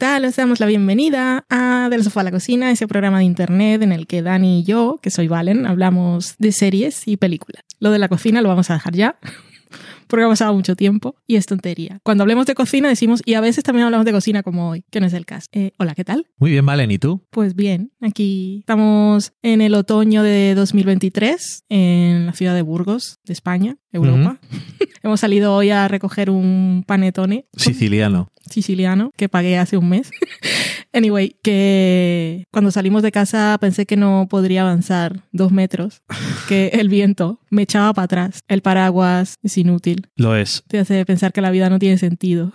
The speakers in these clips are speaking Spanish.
Hola, ¿qué tal? Les damos la bienvenida a Del Sofá a la Cocina, ese programa de internet en el que Dani y yo, que soy Valen, hablamos de series y películas. Lo de la cocina lo vamos a dejar ya, porque ha pasado mucho tiempo y es tontería. Cuando hablemos de cocina decimos, y a veces también hablamos de cocina como hoy, que no es el caso. Eh, hola, ¿qué tal? Muy bien, Valen, ¿y tú? Pues bien, aquí estamos en el otoño de 2023 en la ciudad de Burgos, de España, Europa. Hemos salido hoy a recoger un panetone Siciliano. siciliano que pagué hace un mes. anyway, que cuando salimos de casa pensé que no podría avanzar dos metros, que el viento me echaba para atrás. El paraguas es inútil. Lo es. Te hace pensar que la vida no tiene sentido.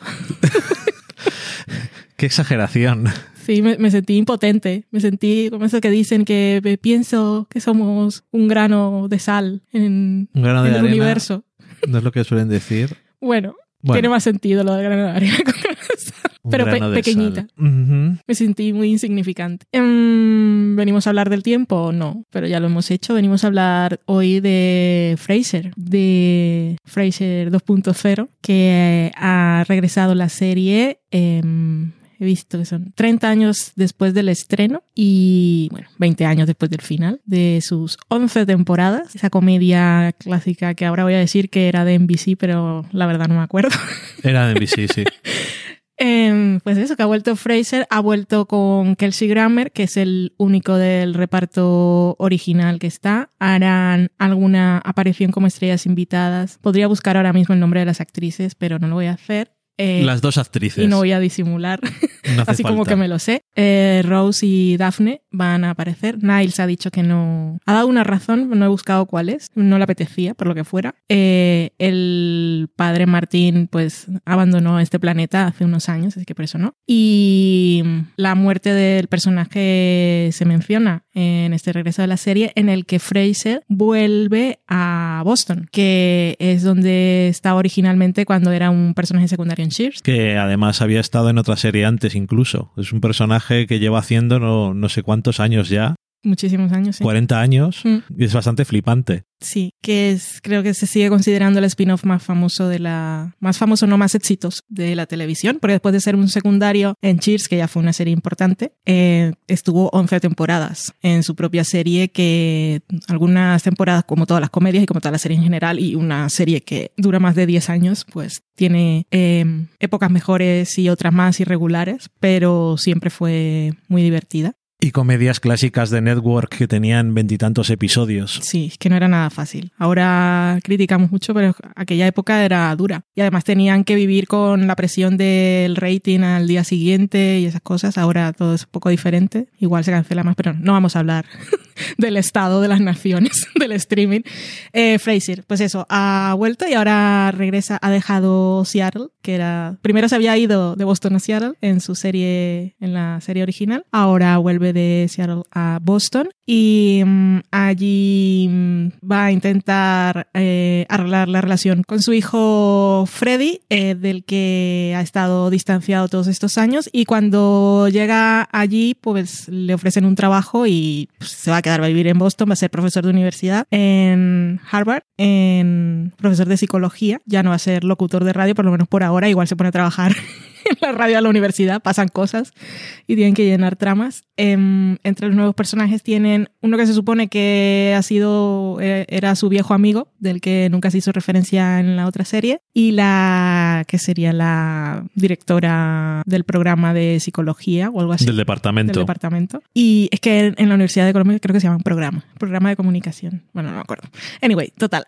Qué exageración. Sí, me, me sentí impotente. Me sentí como eso que dicen que me pienso que somos un grano de sal en, Un grano de en el arena. universo. No es lo que suelen decir. Bueno, Bueno. tiene más sentido lo de grano de arena. Un Pero pe- pequeñita. Me sentí muy insignificante. Em, ¿Venimos a hablar del tiempo? No, pero ya lo hemos hecho. Venimos a hablar hoy de Fraser, de Fraser 2.0, que ha regresado la serie. em, he visto que son 30 años después del estreno y, bueno, 20 años después del final de sus 11 temporadas. Esa comedia clásica que ahora voy a decir que era de NBC, pero la verdad no me acuerdo. Era de NBC, sí. Em, pues eso, que ha vuelto Fraser, ha vuelto con Kelsey Grammer, que es el único del reparto original que está. Harán alguna aparición como estrellas invitadas. Podría buscar ahora mismo el nombre de las actrices, pero no lo voy a hacer. Eh, Las dos actrices. y no voy a disimular, No así como que me lo sé. Eh, Rose y Daphne van a aparecer. Niles ha dicho que no. Ha dado una razón, no he buscado cuál es. No le apetecía, por lo que fuera. Eh, el padre Martín, pues, abandonó este planeta hace unos años, así que por eso no. Y la muerte del personaje se menciona en este regreso de la serie, en el que Fraser vuelve a Boston, que es donde estaba originalmente cuando era un personaje secundario en Cheers. Que además había estado en otra serie antes incluso. Es un personaje que lleva haciendo no, no sé cuántos años ya. Muchísimos años, sí. 40 años. Mm. Y es bastante flipante. Sí, que es, creo que se sigue considerando el spin-off más famoso de la, más famoso, no más exitoso de la televisión, porque después de ser un secundario en Cheers, que ya fue una serie importante, eh, estuvo 11 temporadas en su propia serie, que algunas temporadas, como todas las comedias y como toda la serie en general, y una serie que dura más de 10 años, pues tiene eh, épocas mejores y otras más irregulares, pero siempre fue muy divertida. Y comedias clásicas de Network que tenían veintitantos episodios. Sí, es que no era nada fácil. Ahora criticamos mucho, pero aquella época era dura. Y además tenían que vivir con la presión del rating al día siguiente y esas cosas. Ahora todo es un poco diferente. Igual se cancela más, pero no vamos a hablar del estado de las naciones, del streaming. Eh, Fraser, pues eso, ha vuelto y ahora regresa, ha dejado Seattle, que era... Primero se había ido de Boston a Seattle en su serie, en la serie original. Ahora vuelve de Seattle a Boston y mm, allí mm, va a intentar eh, arreglar la relación con su hijo Freddy, eh, del que ha estado distanciado todos estos años. Y cuando llega allí, pues le ofrecen un trabajo y pues, se va a quedar a vivir en Boston, va a ser profesor de universidad en Harvard, en profesor de psicología. Ya no va a ser locutor de radio, por lo menos por ahora. Igual se pone a trabajar en la radio a la universidad, pasan cosas y tienen que llenar tramas. Em, entre los nuevos personajes tienen uno que se supone que ha sido, eh, era su viejo amigo, del que nunca se hizo referencia en la otra serie, y la que sería la directora del programa de psicología o algo así. Del departamento. Del departamento. Y es que en, en la Universidad de Colombia creo que se llama programa, programa de comunicación. Bueno, no me acuerdo. Anyway, total.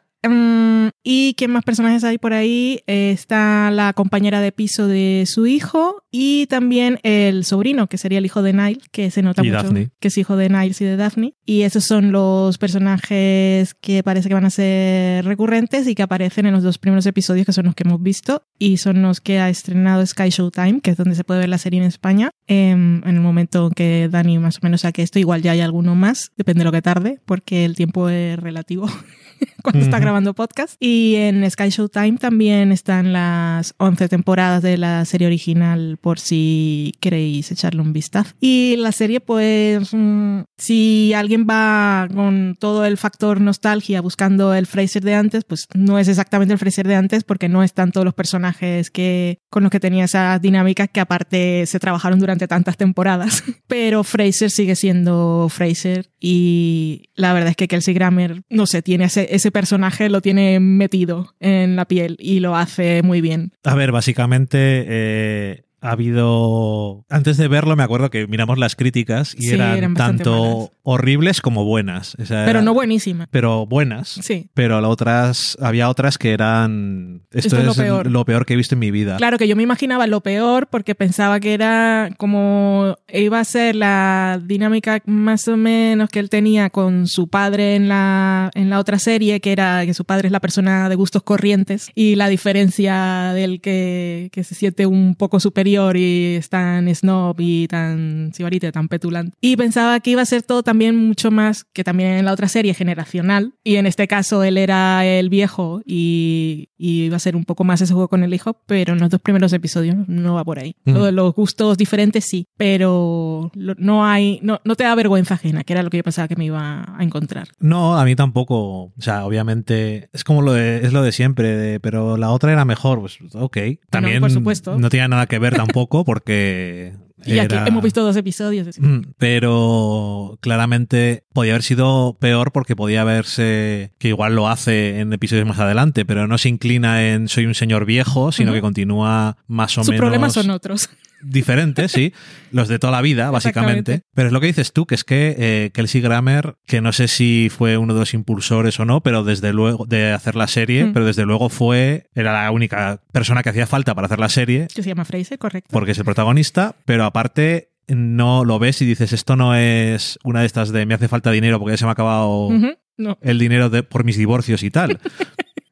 ¿Y qué más personajes hay por ahí? Eh, está la compañera de piso de su hijo y también el sobrino, que sería el hijo de Nile, que se nota Y mucho Daphne. que es hijo de Niles y de Daphne. Y esos son los personajes que parece que van a ser recurrentes y que aparecen en los dos primeros episodios, que son los que hemos visto, y son los que ha estrenado Sky Showtime, que es donde se puede ver la serie en España. Em, en el momento que Dani más o menos saque esto, igual ya hay alguno más, depende de lo que tarde, porque el tiempo es relativo cuando está Ujú. grabando podcast. Y en Sky Showtime también están las 11 temporadas de la serie original por si queréis echarle un vistazo. Y la serie, pues, mm, si alguien va con todo el factor nostalgia buscando el Fraser de antes, pues no es exactamente el Fraser de antes porque no están todos los personajes que con los que tenía esas dinámicas que aparte se trabajaron durante tantas temporadas. Pero Fraser sigue siendo Fraser y la verdad es que Kelsey Grammer, no sé, tiene ese, ese personaje, lo tiene metido en la piel y lo hace muy bien. A ver, básicamente eh, ha habido. Antes de verlo, me acuerdo que miramos las críticas y Sí, eran, eran tanto malas. horribles como buenas. O sea, Pero era- no buenísima. Pero buenas. Sí. Pero las otras, había otras que eran. Esto, Esto es lo peor. lo peor que he visto en mi vida. Claro que yo me imaginaba lo peor porque pensaba que era como iba a ser la dinámica más o menos que él tenía con su padre en la, en la otra serie, que era que su padre es la persona de gustos corrientes y la diferencia del que, que se siente un poco superior y es tan snob y tan sibarite, tan petulante. Y pensaba que iba a ser todo también mucho más que también en la otra serie generacional y en este caso él era el viejo y, y iba a ser un poco más ese juego con el hijo, pero en los dos primeros episodios no va por ahí. Mm. Los gustos diferentes sí, pero no hay, no, no te da vergüenza ajena, que era lo que yo pensaba que me iba a encontrar. No, a mí tampoco. O sea, obviamente es como lo de, es lo de siempre, de, pero la otra era mejor. Pues ok. También por supuesto. no tenía nada que ver tampoco porque. Y aquí era- hemos visto dos episodios. así. Mm, Pero claramente podía haber sido peor porque podía verse que igual lo hace en episodios más adelante, pero no se inclina en soy un señor viejo, sino que continúa más o Sus menos problemas son otros. diferentes, sí, los de toda la vida, básicamente. Pero es lo que dices tú, que es que eh, Kelsey Grammer, que no sé si fue uno de los impulsores o no, pero desde luego de hacer la serie, Mm. pero desde luego fue, era la única persona que hacía falta para hacer la serie, Que se llama Fraser, correcto. porque es el protagonista, pero aparte no lo ves y dices, esto no es una de estas de me hace falta dinero porque ya se me ha acabado No. el dinero de, por mis divorcios y tal.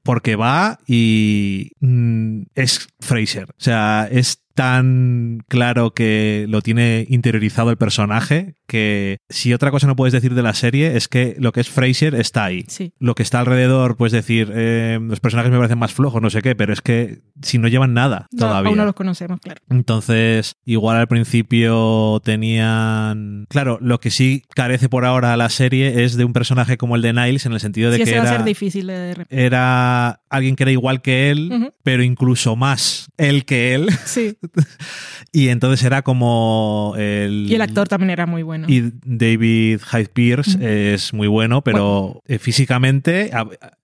Porque va y mm, es Fraser. O sea, es tan claro que lo tiene interiorizado el personaje que si otra cosa no puedes decir de la serie es que lo que es Fraser está ahí. Sí. Lo que está alrededor, puedes decir, eh, los personajes me parecen más flojos, no sé qué, pero es que si no llevan nada No, todavía. aún no los conocemos, claro. Entonces, igual al principio tenían... Claro, lo que sí carece por ahora la serie es de un personaje como el de Niles, en el sentido de Sí, que ese va a era, ser difícil de era alguien que era igual que él, pero incluso más él que él. Sí. Y entonces era como el... Y el actor también era muy bueno. Y David Hyde Pierce es muy bueno, pero eh, físicamente,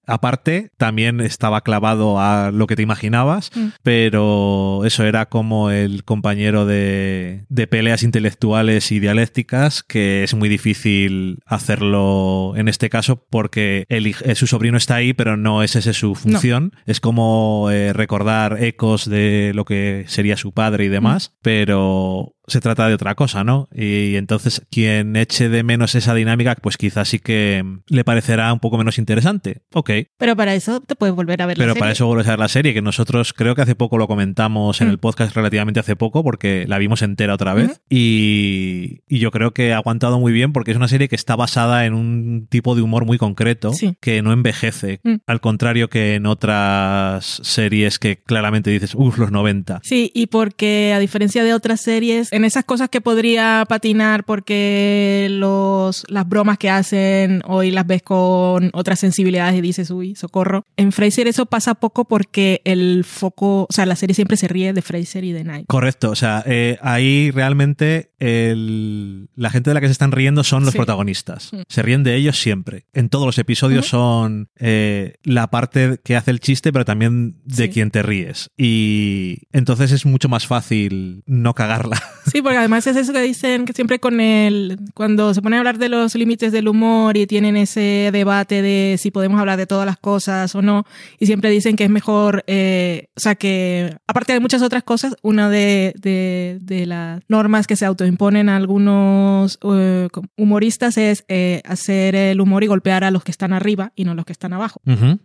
aparte, también estaba clavado a lo que te imaginabas, Mm. pero eso era como el compañero de, de peleas intelectuales y dialécticas, que es muy difícil hacerlo en este caso porque el eh, su sobrino está ahí, pero no es esa su función. Es como eh, recordar ecos de lo que sería su padre y demás, pero se trata de otra cosa, ¿no? Y entonces quien eche de menos esa dinámica, pues quizás sí que le parecerá un poco menos interesante. Ok, Pero para eso te puedes volver a ver la pero serie. para eso vuelves a ver la serie, que nosotros creo que hace poco lo comentamos en Mm. el podcast relativamente hace poco, porque la vimos entera otra vez. Y, y yo creo que ha aguantado muy bien porque es una serie que está basada en un tipo de humor muy concreto Sí. que no envejece. Mm. Al contrario que en otras series que claramente dices, uff, los 90. Sí, y porque a diferencia de otras series, en esas cosas que podría patinar porque los, las bromas que hacen hoy las ves con otras sensibilidades y dices, uy, socorro. En Fraser eso pasa poco porque el foco, o sea, la serie siempre se ríe de Fraser y de Knight. Correcto, o sea, eh, ahí realmente el- la gente de la que se están riendo son los Sí. protagonistas. Mm. Se ríen de ellos siempre. En todos los episodios son eh, la parte que hace el chiste, pero también de Sí. quien te ríes. Y entonces es mucho más fácil no cagarla. Sí, porque además es eso que dicen que siempre con el, cuando se ponen a hablar de los límites del humor y tienen ese debate de si podemos hablar de todas las cosas o no, y siempre dicen que es mejor, eh, o sea que aparte de muchas otras cosas, una de, de, de las normas que se autoimponen a algunos eh, humoristas es eh, hacer el humor y golpear a los que están arriba y no a los que están abajo.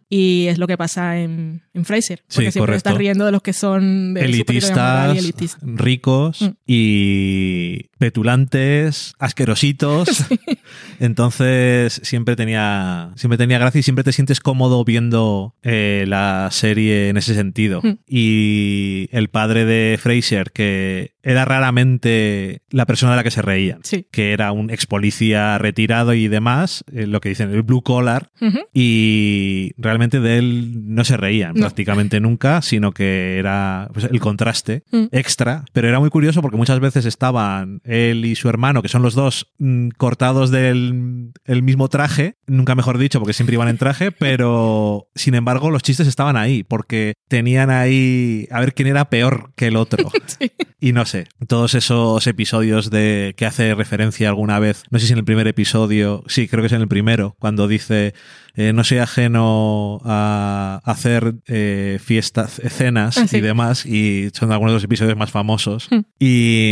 Y es lo que pasa en, en Fraser, porque Sí, siempre correcto. estás riendo de los que son de Elitistas, elitistas. ricos Mm. y y petulantes, asquerositos. Entonces siempre tenía, siempre tenía gracia y siempre te sientes cómodo viendo eh, la serie en ese sentido. Mm. Y el padre de Fraser, que era raramente la persona de la que se reían, Sí. que era un ex policía retirado y demás, eh, lo que dicen, el blue collar, y realmente de él no se reían No. prácticamente nunca, sino que era pues, el contraste Mm. extra. Pero era muy curioso porque muchas veces estaban él y su hermano, que son los dos mm, cortados del el mismo traje, nunca mejor dicho, porque siempre iban en traje, pero sin embargo los chistes estaban ahí, porque tenían ahí a ver quién era peor que el otro. Sí. Y no sé, todos esos episodios de que hace referencia alguna vez, no sé si en el primer episodio, sí, creo que es en el primero, cuando dice eh, no soy ajeno a hacer eh, fiestas, cenas Ah, sí. y demás, y son algunos de los episodios más famosos. Hmm. Y,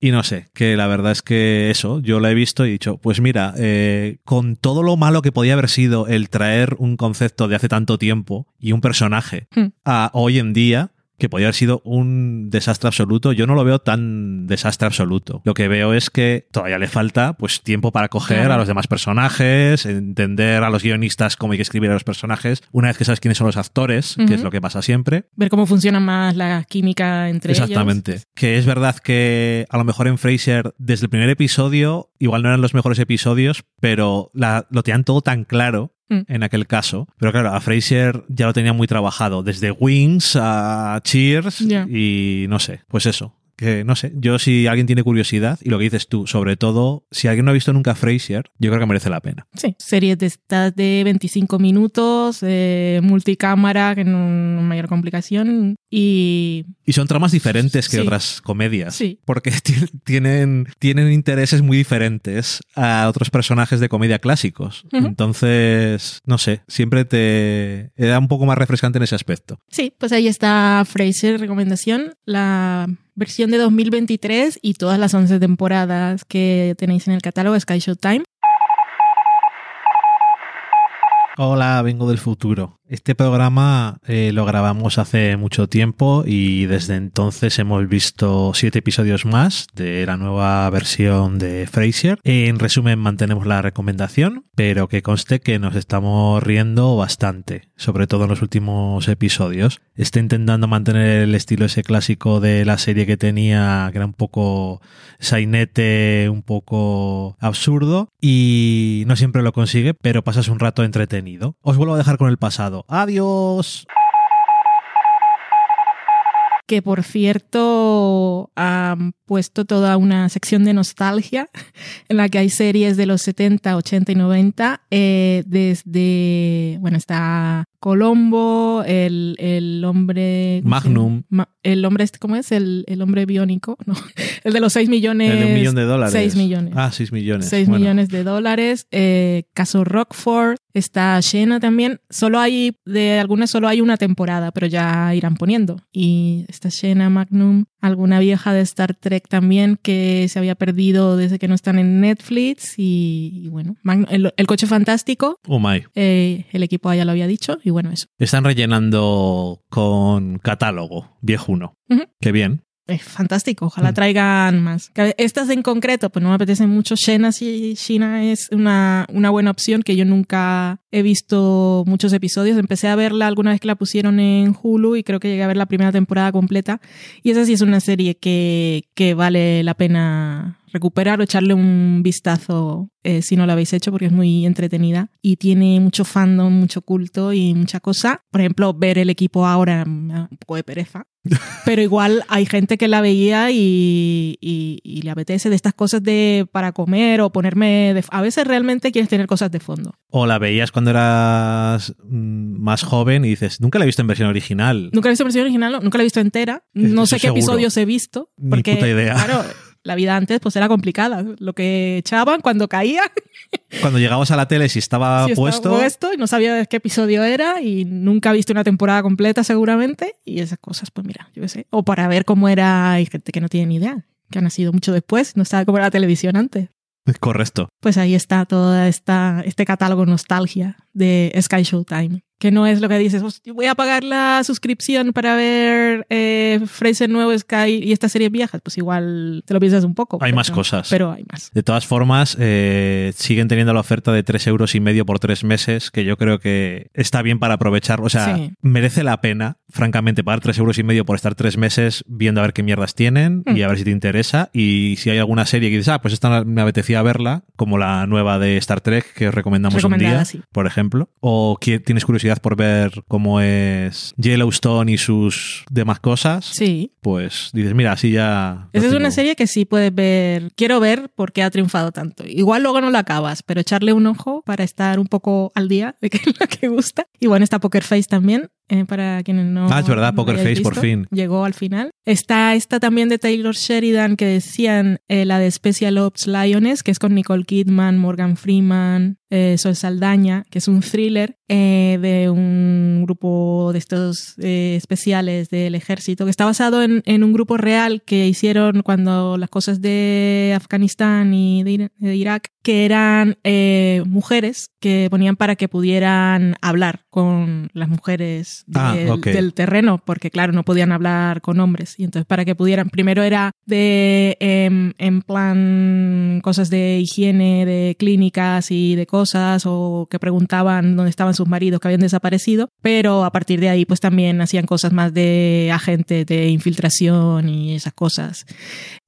y no sé, que la verdad es que eso, yo lo he visto y he dicho, pues mira, eh, con todo lo malo que podía haber sido el traer un concepto de hace tanto tiempo y un personaje Hmm. a hoy en día, que podría haber sido un desastre absoluto, yo no lo veo tan desastre absoluto. Lo que veo es que todavía le falta pues tiempo para coger Claro. a los demás personajes, entender a los guionistas cómo hay que escribir a los personajes, una vez que sabes quiénes son los actores, que es lo que pasa siempre. Ver cómo funciona más la química entre Exactamente. ellos. Que es verdad que a lo mejor en Fraser, desde el primer episodio, igual no eran los mejores episodios, pero la- lo tenían todo tan claro Mm. en aquel caso. Pero claro, a Fraser ya lo tenía muy trabajado, desde Wings a Cheers y no sé, pues eso. Que no sé, yo si alguien tiene curiosidad, y lo que dices tú, sobre todo, si alguien no ha visto nunca Frasier, yo creo que merece la pena. Sí, series de estas de 25 minutos, eh, multicámara, que no mayor complicación. Y Y son tramas diferentes que Sí. otras comedias. Sí. Porque ti- tienen, tienen intereses muy diferentes a otros personajes de comedia clásicos. Entonces, no sé, siempre te era un poco más refrescante en ese aspecto. sí, pues ahí está Fraser, recomendación, la versión de 2023 y todas las 11 temporadas que tenéis en el catálogo Sky Showtime. Hola, vengo del futuro. Este programa eh, lo grabamos hace mucho tiempo y desde entonces hemos visto siete episodios más de la nueva versión de Frasier. En resumen, mantenemos la recomendación, pero que conste que nos estamos riendo bastante, sobre todo en los últimos episodios. Está intentando mantener el estilo ese clásico de la serie que tenía, que era un poco sainete, un poco absurdo, y no siempre lo consigue, pero pasas un rato entretenido. Os vuelvo a dejar con el pasado. Adiós. que por cierto han puesto toda una sección de nostalgia en la que hay series de los 70, 80 y 90, eh, desde, bueno, está Colombo, el, el hombre... ¿cómo se Magnum. Ma- el hombre, este, ¿cómo es? El, el hombre biónico, no, el de los 6 millones. El de un millón de dólares. 6 millones. Ah, 6 millones. 6 Bueno. millones de dólares. Eh, caso Rockford. Está Shena también. Solo hay, de algunas solo hay una temporada, pero ya irán poniendo. Y está Shena, Magnum, alguna vieja de Star Trek también que se había perdido desde que no están en Netflix. Y, y bueno, Magnum- el, el coche fantástico. Oh my. eh, el equipo ya lo había dicho. Y bueno, eso. Están rellenando con catálogo viejuno. Ujú. Qué bien. Es fantástico, ojalá Mm. traigan más. Estas en concreto, pues no me apetecen mucho. Shena sí, Shina es una, una buena opción que yo nunca he visto muchos episodios. Empecé a verla alguna vez que la pusieron en Hulu y creo que llegué a ver la primera temporada completa. Y esa sí es una serie que, que vale la pena recuperar o echarle un vistazo eh, si no la habéis hecho porque es muy entretenida y tiene mucho fandom, mucho culto y mucha cosa. Por ejemplo, ver el equipo ahora un poco de pereza. Pero igual hay gente que la veía y, y- y le apetece de estas cosas de para comer o ponerme... De, a veces realmente quieres tener cosas de fondo. O la veías cuando eras mm, más joven y dices, nunca la he visto en versión original. Nunca la he visto en versión original, no, nunca la he visto entera. Eso No sé qué seguro. episodios he visto. Ni puta idea. claro, la vida antes pues era complicada. Lo que echaban cuando caía, Cuando llegabas a la tele, si estaba si estaba puesto, puesto y no sabía qué episodio era y nunca he visto una temporada completa seguramente. Y esas cosas, pues mira, yo qué sé. O para ver cómo era, hay gente que no tiene ni idea, que ha nacido mucho después, no sabe cómo era la televisión antes. correcto. Pues ahí está todo esta, este catálogo nostalgia de Sky Showtime. Que no es lo que dices, "Hostia, voy a pagar la suscripción para ver eh, Fraser nuevo Sky y esta serie viejas, pues igual te lo piensas un poco. Hay pero- más cosas. Pero hay más. De todas formas, eh, siguen teniendo la oferta de 3 euros y medio por tres meses, que yo creo que está bien para aprovechar. O sea, Sí. merece la pena, francamente, pagar 3 euros y medio por estar tres meses viendo a ver qué mierdas tienen y Mm. a ver si te interesa. Y si hay alguna serie que dices, ah, pues esta me apetecía verla, como la nueva de Star Trek que os recomendamos un día, sí. por ejemplo. O que tienes curiosidad por ver cómo es Yellowstone y sus demás cosas, Sí. pues dices, mira, así ya. Esa es tengo". una serie que sí puedes ver, quiero ver por qué ha triunfado tanto. Igual luego no la acabas, pero echarle un ojo para estar un poco al día de qué es lo que gusta. Y bueno, está Poker Face también, eh, para quienes no. Ah, es verdad, no Poker Face, por fin. Llegó al final. Está esta también de Taylor Sheridan que decían eh, la de Special Ops Lioness, que es con Nicole Kidman, Morgan Freeman, eh, Sol Saldaña, que es un thriller eh, de un grupo de estos eh, especiales del ejército, que está basado en, en un grupo real que hicieron cuando las cosas de Afganistán y de, Ira- de Irak, que eran eh, mujeres que ponían para que pudieran hablar con las mujeres Ah, del- ok. del terreno, porque claro, no podían hablar con hombres. Y entonces para que pudieran, primero era de, em, en plan, cosas de higiene, de clínicas y de cosas, o que preguntaban dónde estaban sus maridos que habían desaparecido, pero a partir de ahí pues también hacían cosas más de agente de infiltración y esas cosas.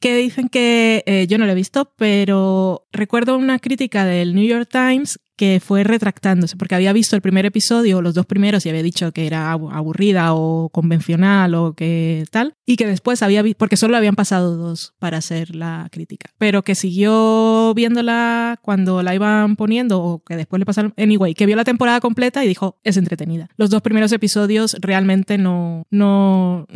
Que dicen que, eh, yo no lo he visto, pero recuerdo una crítica del New York Times que fue retractándose, porque había visto el primer episodio, los dos primeros, y había dicho que era abu- aburrida o convencional o que tal, y que después había visto, porque solo habían pasado dos para hacer la crítica, pero que siguió viéndola cuando la iban poniendo o que después le pasaron, anyway, que vio la temporada completa y dijo, es entretenida. Los dos primeros episodios realmente no, no,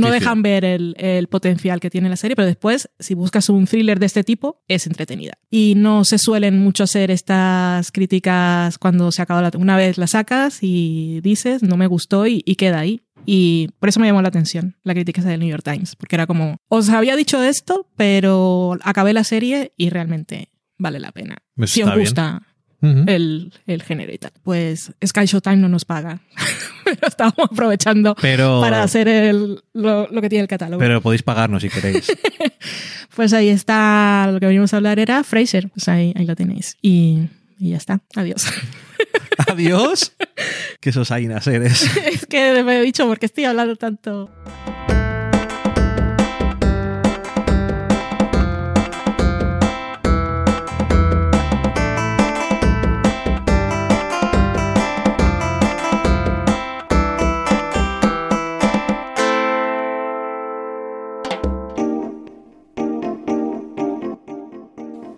No dejan ver el, el potencial que tiene la serie, pero después, si buscas un thriller de este tipo, es entretenida. Y no se suelen mucho hacer estas críticas cuando se acaba la... Una vez la sacas y dices, no me gustó y, y queda ahí. Y por eso me llamó la atención la crítica esa del New York Times, porque era como, os había dicho esto, pero acabé la serie y realmente vale la pena. Pues si os bien. El, el género y tal. Pues Sky Showtime no nos paga, pero estábamos aprovechando Pero, para hacer el- lo, lo que tiene el catálogo. pero podéis pagarnos si queréis. Pues ahí está, lo que venimos a hablar era Fraser, pues ahí, ahí lo tenéis. Y, y ya está, adiós. Adiós. Que esos ainas eres. es que me he dicho porque estoy hablando tanto.